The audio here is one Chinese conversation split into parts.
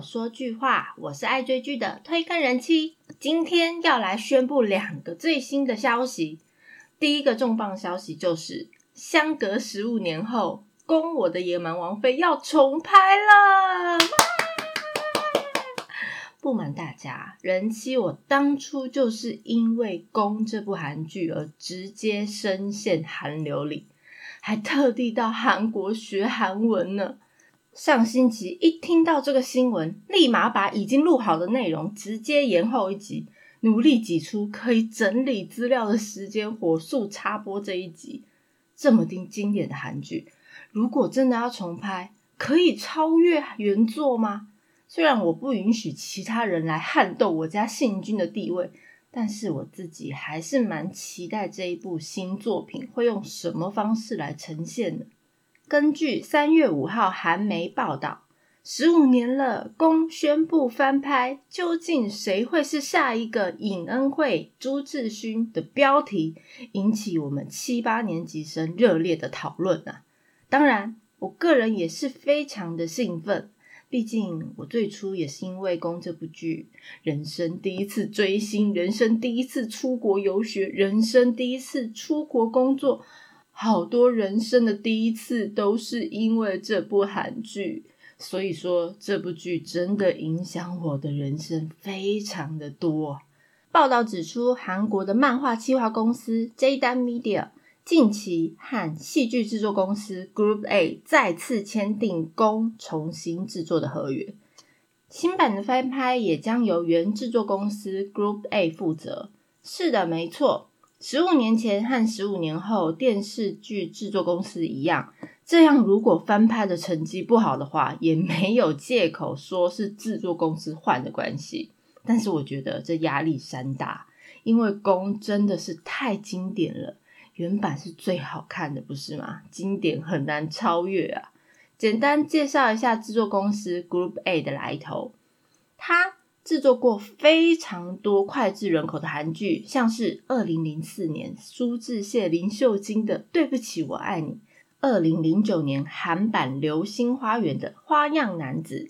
说句话，我是爱追剧的推更人妻，今天要来宣布两个最新的消息。第一个重磅消息就是，相隔十五年后，《攻我的野蛮王妃》要重拍了。不瞒大家，人妻我当初就是因为《攻》这部韩剧而直接深陷韩流里，还特地到韩国学韩文呢。上星期一听到这个新闻，立马把已经录好的内容直接延后一集，努力挤出可以整理资料的时间，火速插播这一集。这么定经典的韩剧，如果真的要重拍，可以超越原作吗？虽然我不允许其他人来撼动我家信君的地位，但是我自己还是蛮期待这一部新作品会用什么方式来呈现的。根据三月五号韩媒报道，十五年了，宫宣布翻拍，究竟谁会是下一个尹恩惠、朱智勋的标题，引起我们七八年级生热烈的讨论啊！当然，我个人也是非常的兴奋，毕竟我最初也是因为宫这部剧，人生第一次追星，人生第一次出国游学，人生第一次出国工作。好多人生的第一次都是因为这部韩剧，所以说这部剧真的影响我的人生非常的多。报道指出，韩国的漫画企划公司 J Dan Media 近期和戏剧制作公司 Group A 再次签订公重新制作的合约，新版的翻拍也将由原制作公司 Group A 负责。是的，没错。十五年前和十五年后，电视剧制作公司一样，这样如果翻拍的成绩不好的话，也没有借口说是制作公司换的关系。但是我觉得这压力山大，因为宫真的是太经典了，原版是最好看的，不是吗？经典很难超越啊！简单介绍一下制作公司 Group A 的来头，它。制作过非常多脍炙人口的韩剧，像是二零零四年苏志燮、林秀晶的《对不起我爱你》，二零零九年韩版《流星花园》的《花样男子》，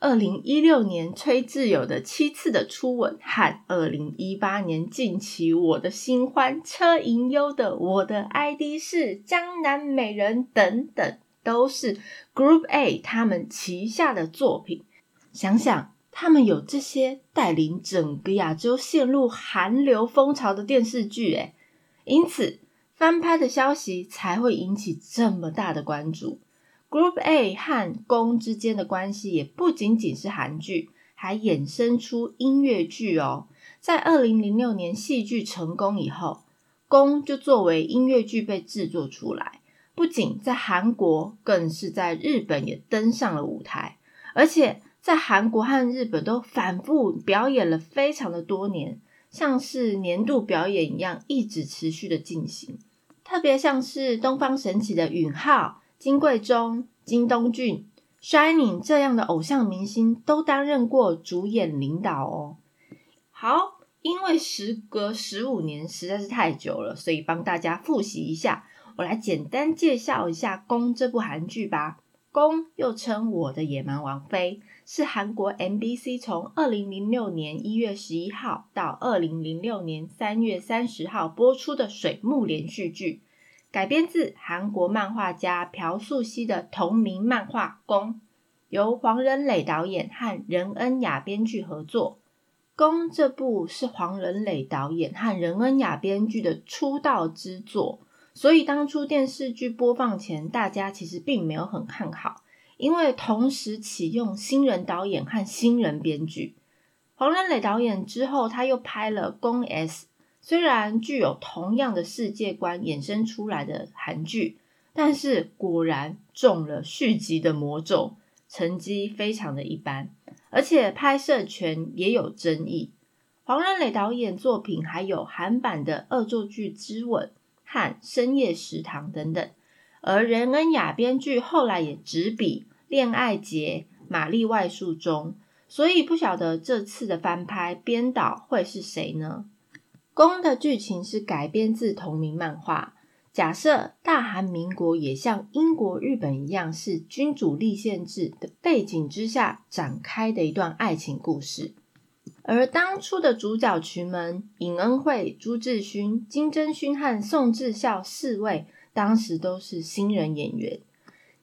二零一六年崔智友的《七次的初吻》，和二零一八年近期我的新欢车银优的《我的 ID 是江南美人》等等，都是 Group A 他们旗下的作品。想想。他们有这些带领整个亚洲陷入韩流风潮的电视剧，诶因此翻拍的消息才会引起这么大的关注。Group A 和宫之间的关系也不仅仅是韩剧，还衍生出音乐剧哦。在二零零六年戏剧成功以后，宫就作为音乐剧被制作出来，不仅在韩国，更是在日本也登上了舞台，而且。在韩国和日本都反复表演了非常的多年，像是年度表演一样，一直持续的进行。特别像是东方神起的允浩、金贵中、金东俊、Shining 这样的偶像明星，都担任过主演领导哦。好，因为时隔十五年实在是太久了，所以帮大家复习一下，我来简单介绍一下《宫》这部韩剧吧。宫又称《我的野蛮王妃》，是韩国 MBC 从二零零六年一月十一号到二零零六年三月三十号播出的水木连续剧，改编自韩国漫画家朴素熙的同名漫画《宫》，由黄仁磊导演和任恩雅编剧合作。《宫》这部是黄仁磊导演和任恩雅编剧的出道之作。所以当初电视剧播放前，大家其实并没有很看好，因为同时启用新人导演和新人编剧。黄仁磊导演之后，他又拍了《宫 S》，虽然具有同样的世界观衍生出来的韩剧，但是果然中了续集的魔咒，成绩非常的一般，而且拍摄权也有争议。黄仁磊导演作品还有韩版的《恶作剧之吻》。和深夜食堂等等，而任恩雅编剧后来也执笔《恋爱节》《玛丽外宿中》，所以不晓得这次的翻拍编导会是谁呢？宫的剧情是改编自同名漫画，假设大韩民国也像英国、日本一样是君主立宪制的背景之下展开的一段爱情故事，而当初的主角群们尹恩惠、朱智勋、金正勋和宋智孝四位，当时都是新人演员。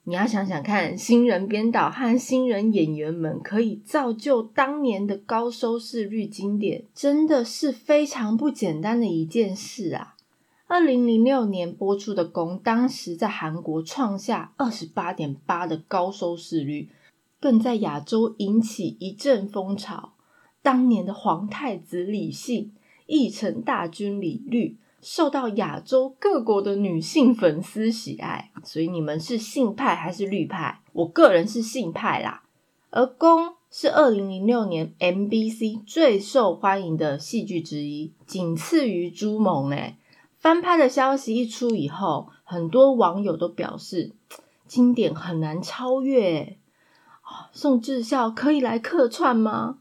你要想想看，新人编导和新人演员们可以造就当年的高收视率经典，真的是非常不简单的一件事啊！二零零六年播出的《宫》，当时在韩国创下二十八点八的高收视率，更在亚洲引起一阵风潮。当年的皇太子李信、义成大军李律。受到亚洲各国的女性粉丝喜爱，所以你们是性派还是绿派？我个人是性派啦。而《宫》是二零零六年 MBC 最受欢迎的戏剧之一，仅次于《朱蒙》。诶翻拍的消息一出以后，很多网友都表示经典很难超越。宋智孝可以来客串吗？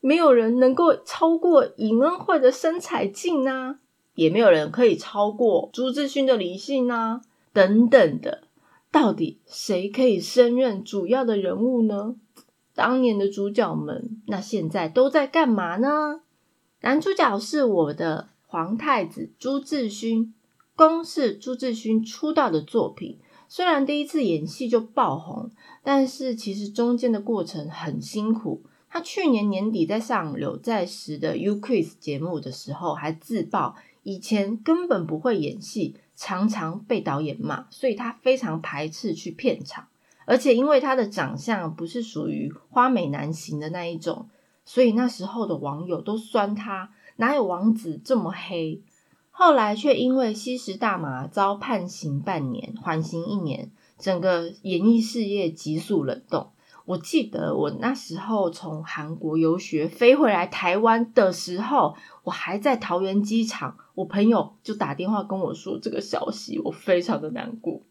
没有人能够超过尹恩惠的身材劲啊！也没有人可以超过朱志勋的理性啊，等等的，到底谁可以升任主要的人物呢？当年的主角们，那现在都在干嘛呢？男主角是我的皇太子朱志勋，公是朱志勋出道的作品。虽然第一次演戏就爆红，但是其实中间的过程很辛苦。他去年年底在上柳在时的 U Quiz 节目的时候，还自曝。以前根本不会演戏，常常被导演骂，所以他非常排斥去片场。而且因为他的长相不是属于花美男型的那一种，所以那时候的网友都酸他，哪有王子这么黑？后来却因为吸食大麻遭判刑半年，缓刑一年，整个演艺事业急速冷冻。我记得我那时候从韩国游学飞回来台湾的时候，我还在桃园机场，我朋友就打电话跟我说这个消息，我非常的难过。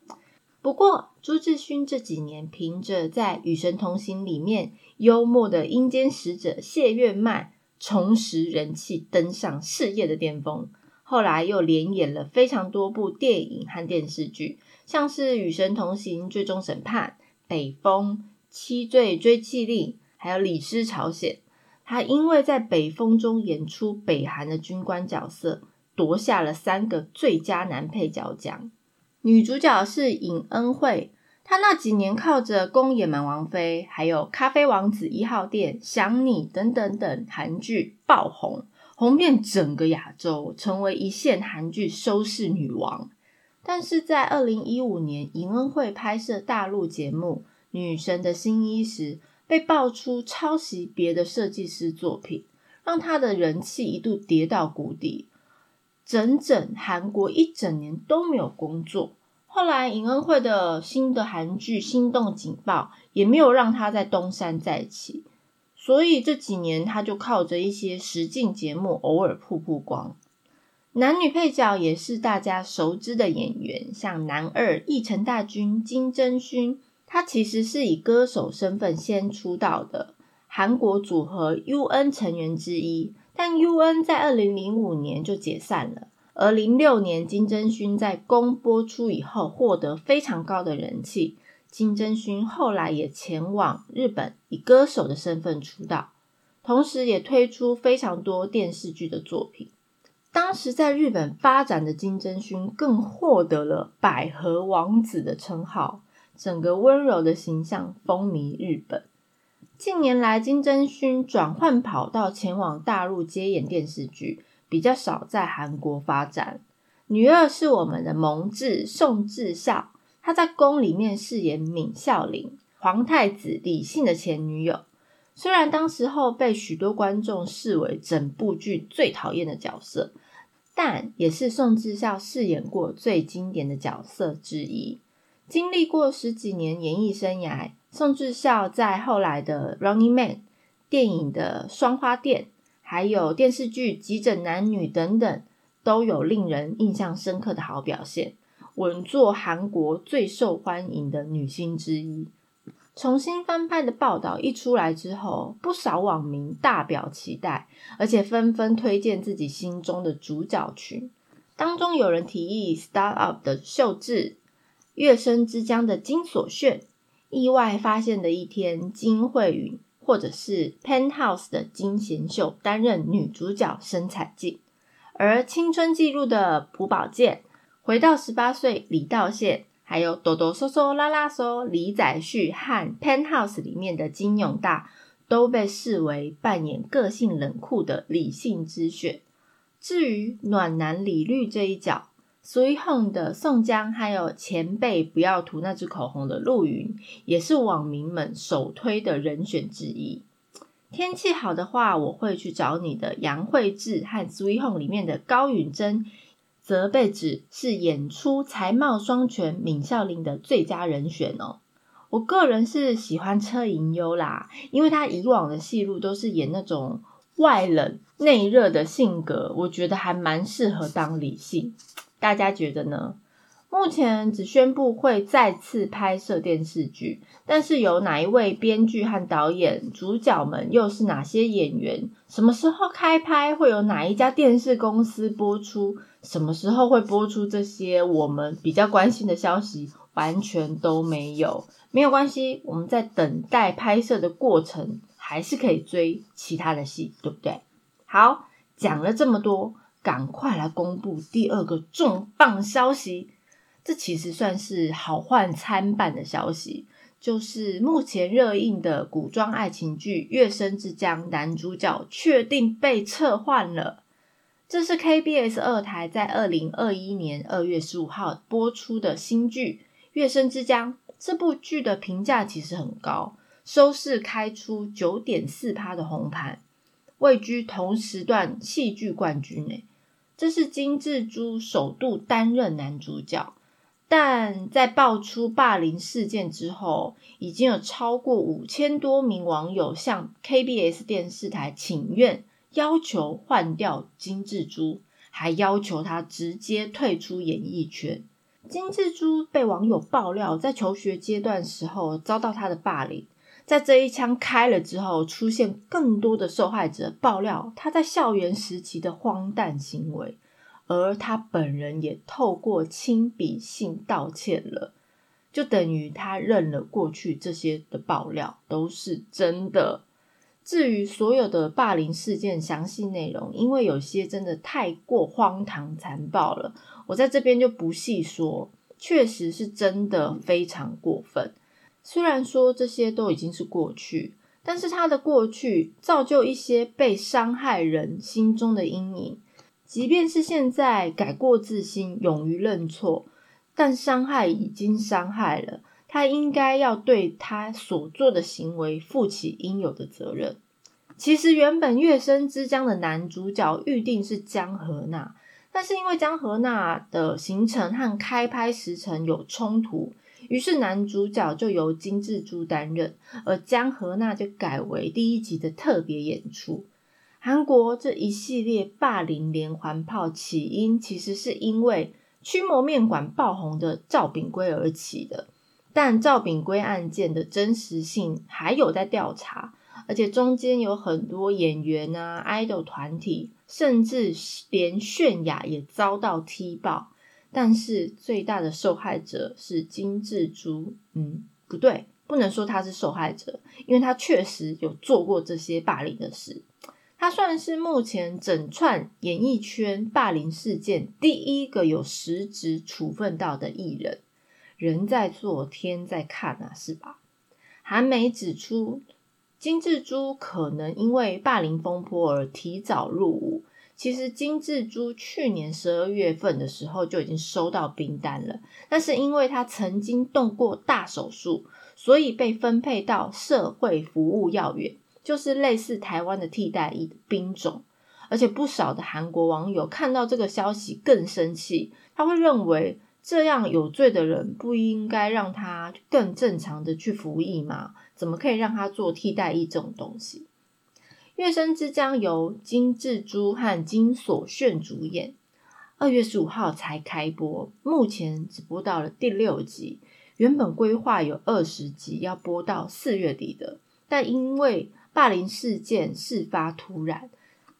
不过朱智勋这几年凭着在《与神同行》里面幽默的阴间使者谢月曼，重拾人气，登上事业的巅峰。后来又连演了非常多部电影和电视剧，像是《与神同行》《最终审判》《北风》。七罪追缉令，还有李师朝鲜，他因为在北风中演出北韩的军官角色，夺下了三个最佳男配角奖。女主角是尹恩惠，她那几年靠着《宫野蛮王妃》还有《咖啡王子一号店》《想你》等等等韩剧爆红，红遍整个亚洲，成为一线韩剧收视女王。但是在二零一五年，尹恩惠拍摄大陆节目。女神的新衣时被爆出抄袭别的设计师作品，让她的人气一度跌到谷底，整整韩国一整年都没有工作。后来尹恩惠的新的韩剧《心动警报》也没有让她在东山再起，所以这几年她就靠着一些实境节目偶尔曝曝光。男女配角也是大家熟知的演员，像男二义成大军金正勋。他其实是以歌手身份先出道的韩国组合 UN 成员之一，但 UN 在二零零五年就解散了。而零六年金正勋在公播出以后获得非常高的人气，金正勋后来也前往日本以歌手的身份出道，同时也推出非常多电视剧的作品。当时在日本发展的金正勋更获得了百合王子的称号。整个温柔的形象风靡日本。近年来，金正勋转换跑道前往大陆接演电视剧，比较少在韩国发展。女二是我们的蒙智宋智孝，她在宫里面饰演闵孝琳，皇太子李信的前女友。虽然当时候被许多观众视为整部剧最讨厌的角色，但也是宋智孝饰演过最经典的角色之一。经历过十几年演艺生涯，宋智孝在后来的《Running Man》电影的《双花店》，还有电视剧《急诊男女》等等，都有令人印象深刻的好表现，稳坐韩国最受欢迎的女星之一。重新翻拍的报道一出来之后，不少网民大表期待，而且纷纷推荐自己心中的主角群。当中有人提议《Start Up》的秀智，《月升之江》的金所炫，意外发现的一天金惠允，或者是《Penthouse》的金贤秀担任女主角申彩静，而《青春记录》的朴宝剑，回到十八岁李道宪，还有哆哆嗦嗦拉拉嗦李宰旭和《Penthouse》里面的金永大，都被视为扮演个性冷酷的理性之选。至于暖男李律这一角，Sweet Home 的宋江，还有前辈不要涂那支口红的陆云，也是网民们首推的人选之一。天气好的话，我会去找你的杨惠智和 Sweet Home 里面的高允贞，则被指是演出才貌双全闵孝琳的最佳人选哦。我个人是喜欢车银优啦，因为他以往的戏路都是演那种。外冷内热的性格，我觉得还蛮适合当理性。大家觉得呢？目前只宣布会再次拍摄电视剧，但是有哪一位编剧和导演，主角们又是哪些演员？什么时候开拍？会有哪一家电视公司播出？什么时候会播出？这些我们比较关心的消息，完全都没有。没有关系，我们在等待拍摄的过程。还是可以追其他的戏，对不对？好，讲了这么多，赶快来公布第二个重磅消息。这其实算是好坏参半的消息，就是目前热映的古装爱情剧《月升之江》男主角确定被撤换了。这是 KBS 二台在二零二一年二月十五号播出的新剧《月升之江》。这部剧的评价其实很高。收视开出九点四趴的红盘，位居同时段戏剧冠军诶。这是金智珠首度担任男主角，但在爆出霸凌事件之后，已经有超过五千多名网友向 KBS 电视台请愿，要求换掉金智珠，还要求他直接退出演艺圈。金智珠被网友爆料，在求学阶段时候遭到他的霸凌。在这一枪开了之后，出现更多的受害者爆料他在校园时期的荒诞行为，而他本人也透过亲笔信道歉了，就等于他认了过去这些的爆料都是真的。至于所有的霸凌事件详细内容，因为有些真的太过荒唐残暴了，我在这边就不细说，确实是真的非常过分。虽然说这些都已经是过去，但是他的过去造就一些被伤害人心中的阴影。即便是现在改过自新、勇于认错，但伤害已经伤害了，他应该要对他所做的行为负起应有的责任。其实原本《月升之江》的男主角预定是江河娜，但是因为江河娜的行程和开拍时程有冲突。于是男主角就由金智珠担任，而江河娜就改为第一集的特别演出。韩国这一系列霸凌连环炮起因，其实是因为驱魔面馆爆红的赵炳圭而起的。但赵炳圭案件的真实性还有在调查，而且中间有很多演员啊、idol 团体，甚至连泫雅也遭到踢爆。但是最大的受害者是金智珠，嗯，不对，不能说他是受害者，因为他确实有做过这些霸凌的事。他算是目前整串演艺圈霸凌事件第一个有实质处分到的艺人。人在做，天在看啊，是吧？韩媒指出，金智珠可能因为霸凌风波而提早入伍。其实金智珠去年十二月份的时候就已经收到兵单了，但是因为他曾经动过大手术，所以被分配到社会服务要员，就是类似台湾的替代役的兵种。而且不少的韩国网友看到这个消息更生气，他会认为这样有罪的人不应该让他更正常的去服役吗？怎么可以让他做替代役这种东西？《月升之江》由金智珠和金所炫主演，二月十五号才开播，目前只播到了第六集。原本规划有二十集要播到四月底的，但因为霸凌事件事发突然，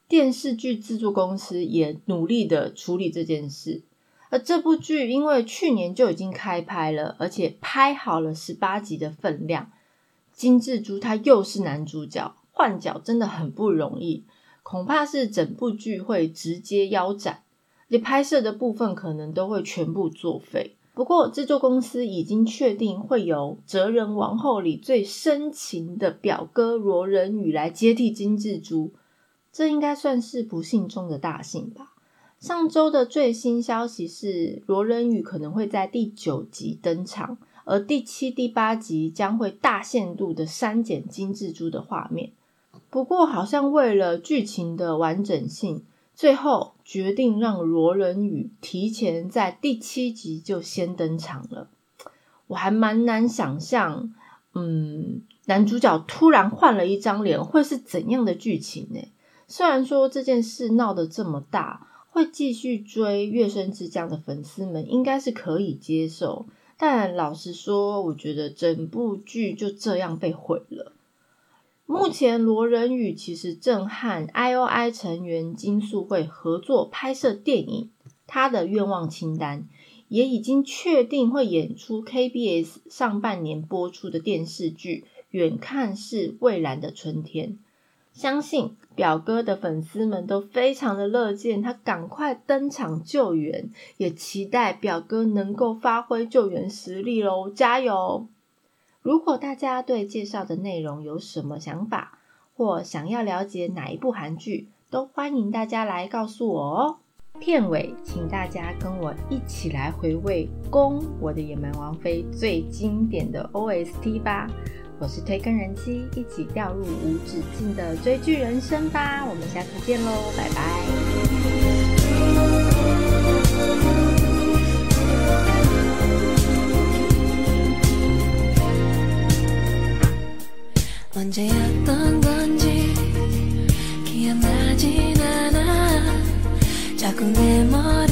电视剧制作公司也努力的处理这件事。而这部剧因为去年就已经开拍了，而且拍好了十八集的分量，金志洙他又是男主角，换角真的很不容易，恐怕是整部剧会直接腰斩，你拍摄的部分可能都会全部作废。不过制作公司已经确定会由《哲人王后》里最深情的表哥罗仁宇来接替金志洙，这应该算是不幸中的大幸吧。上周的最新消息是，罗仁宇可能会在第九集登场，而第七、第八集将会大限度的删减金志洙的画面。不过，好像为了剧情的完整性，最后决定让罗仁宇提前在第七集就先登场了。我还蛮难想象，嗯，男主角突然换了一张脸会是怎样的剧情呢？虽然说这件事闹得这么大。会继续追《月升之江》的粉丝们应该是可以接受，但老实说，我觉得整部剧就这样被毁了。目前罗仁宇其实正和 I.O.I 成员金素慧合作拍摄电影，他的愿望清单也已经确定会演出 KBS 上半年播出的电视剧《远看是蔚蓝的春天》。相信表哥的粉丝们都非常的乐见他赶快登场救援，也期待表哥能够发挥救援实力喽！加油！如果大家对介绍的内容有什么想法，或想要了解哪一部韩剧，都欢迎大家来告诉我哦。片尾，请大家跟我一起来回味《宫我的野蛮王妃》最经典的 OST 吧。我是推更人妻，一起掉入无止境的追剧人生吧！我们下次见喽，拜拜。 언제였던 건지 기억나진 않아. 자꾸 내 머리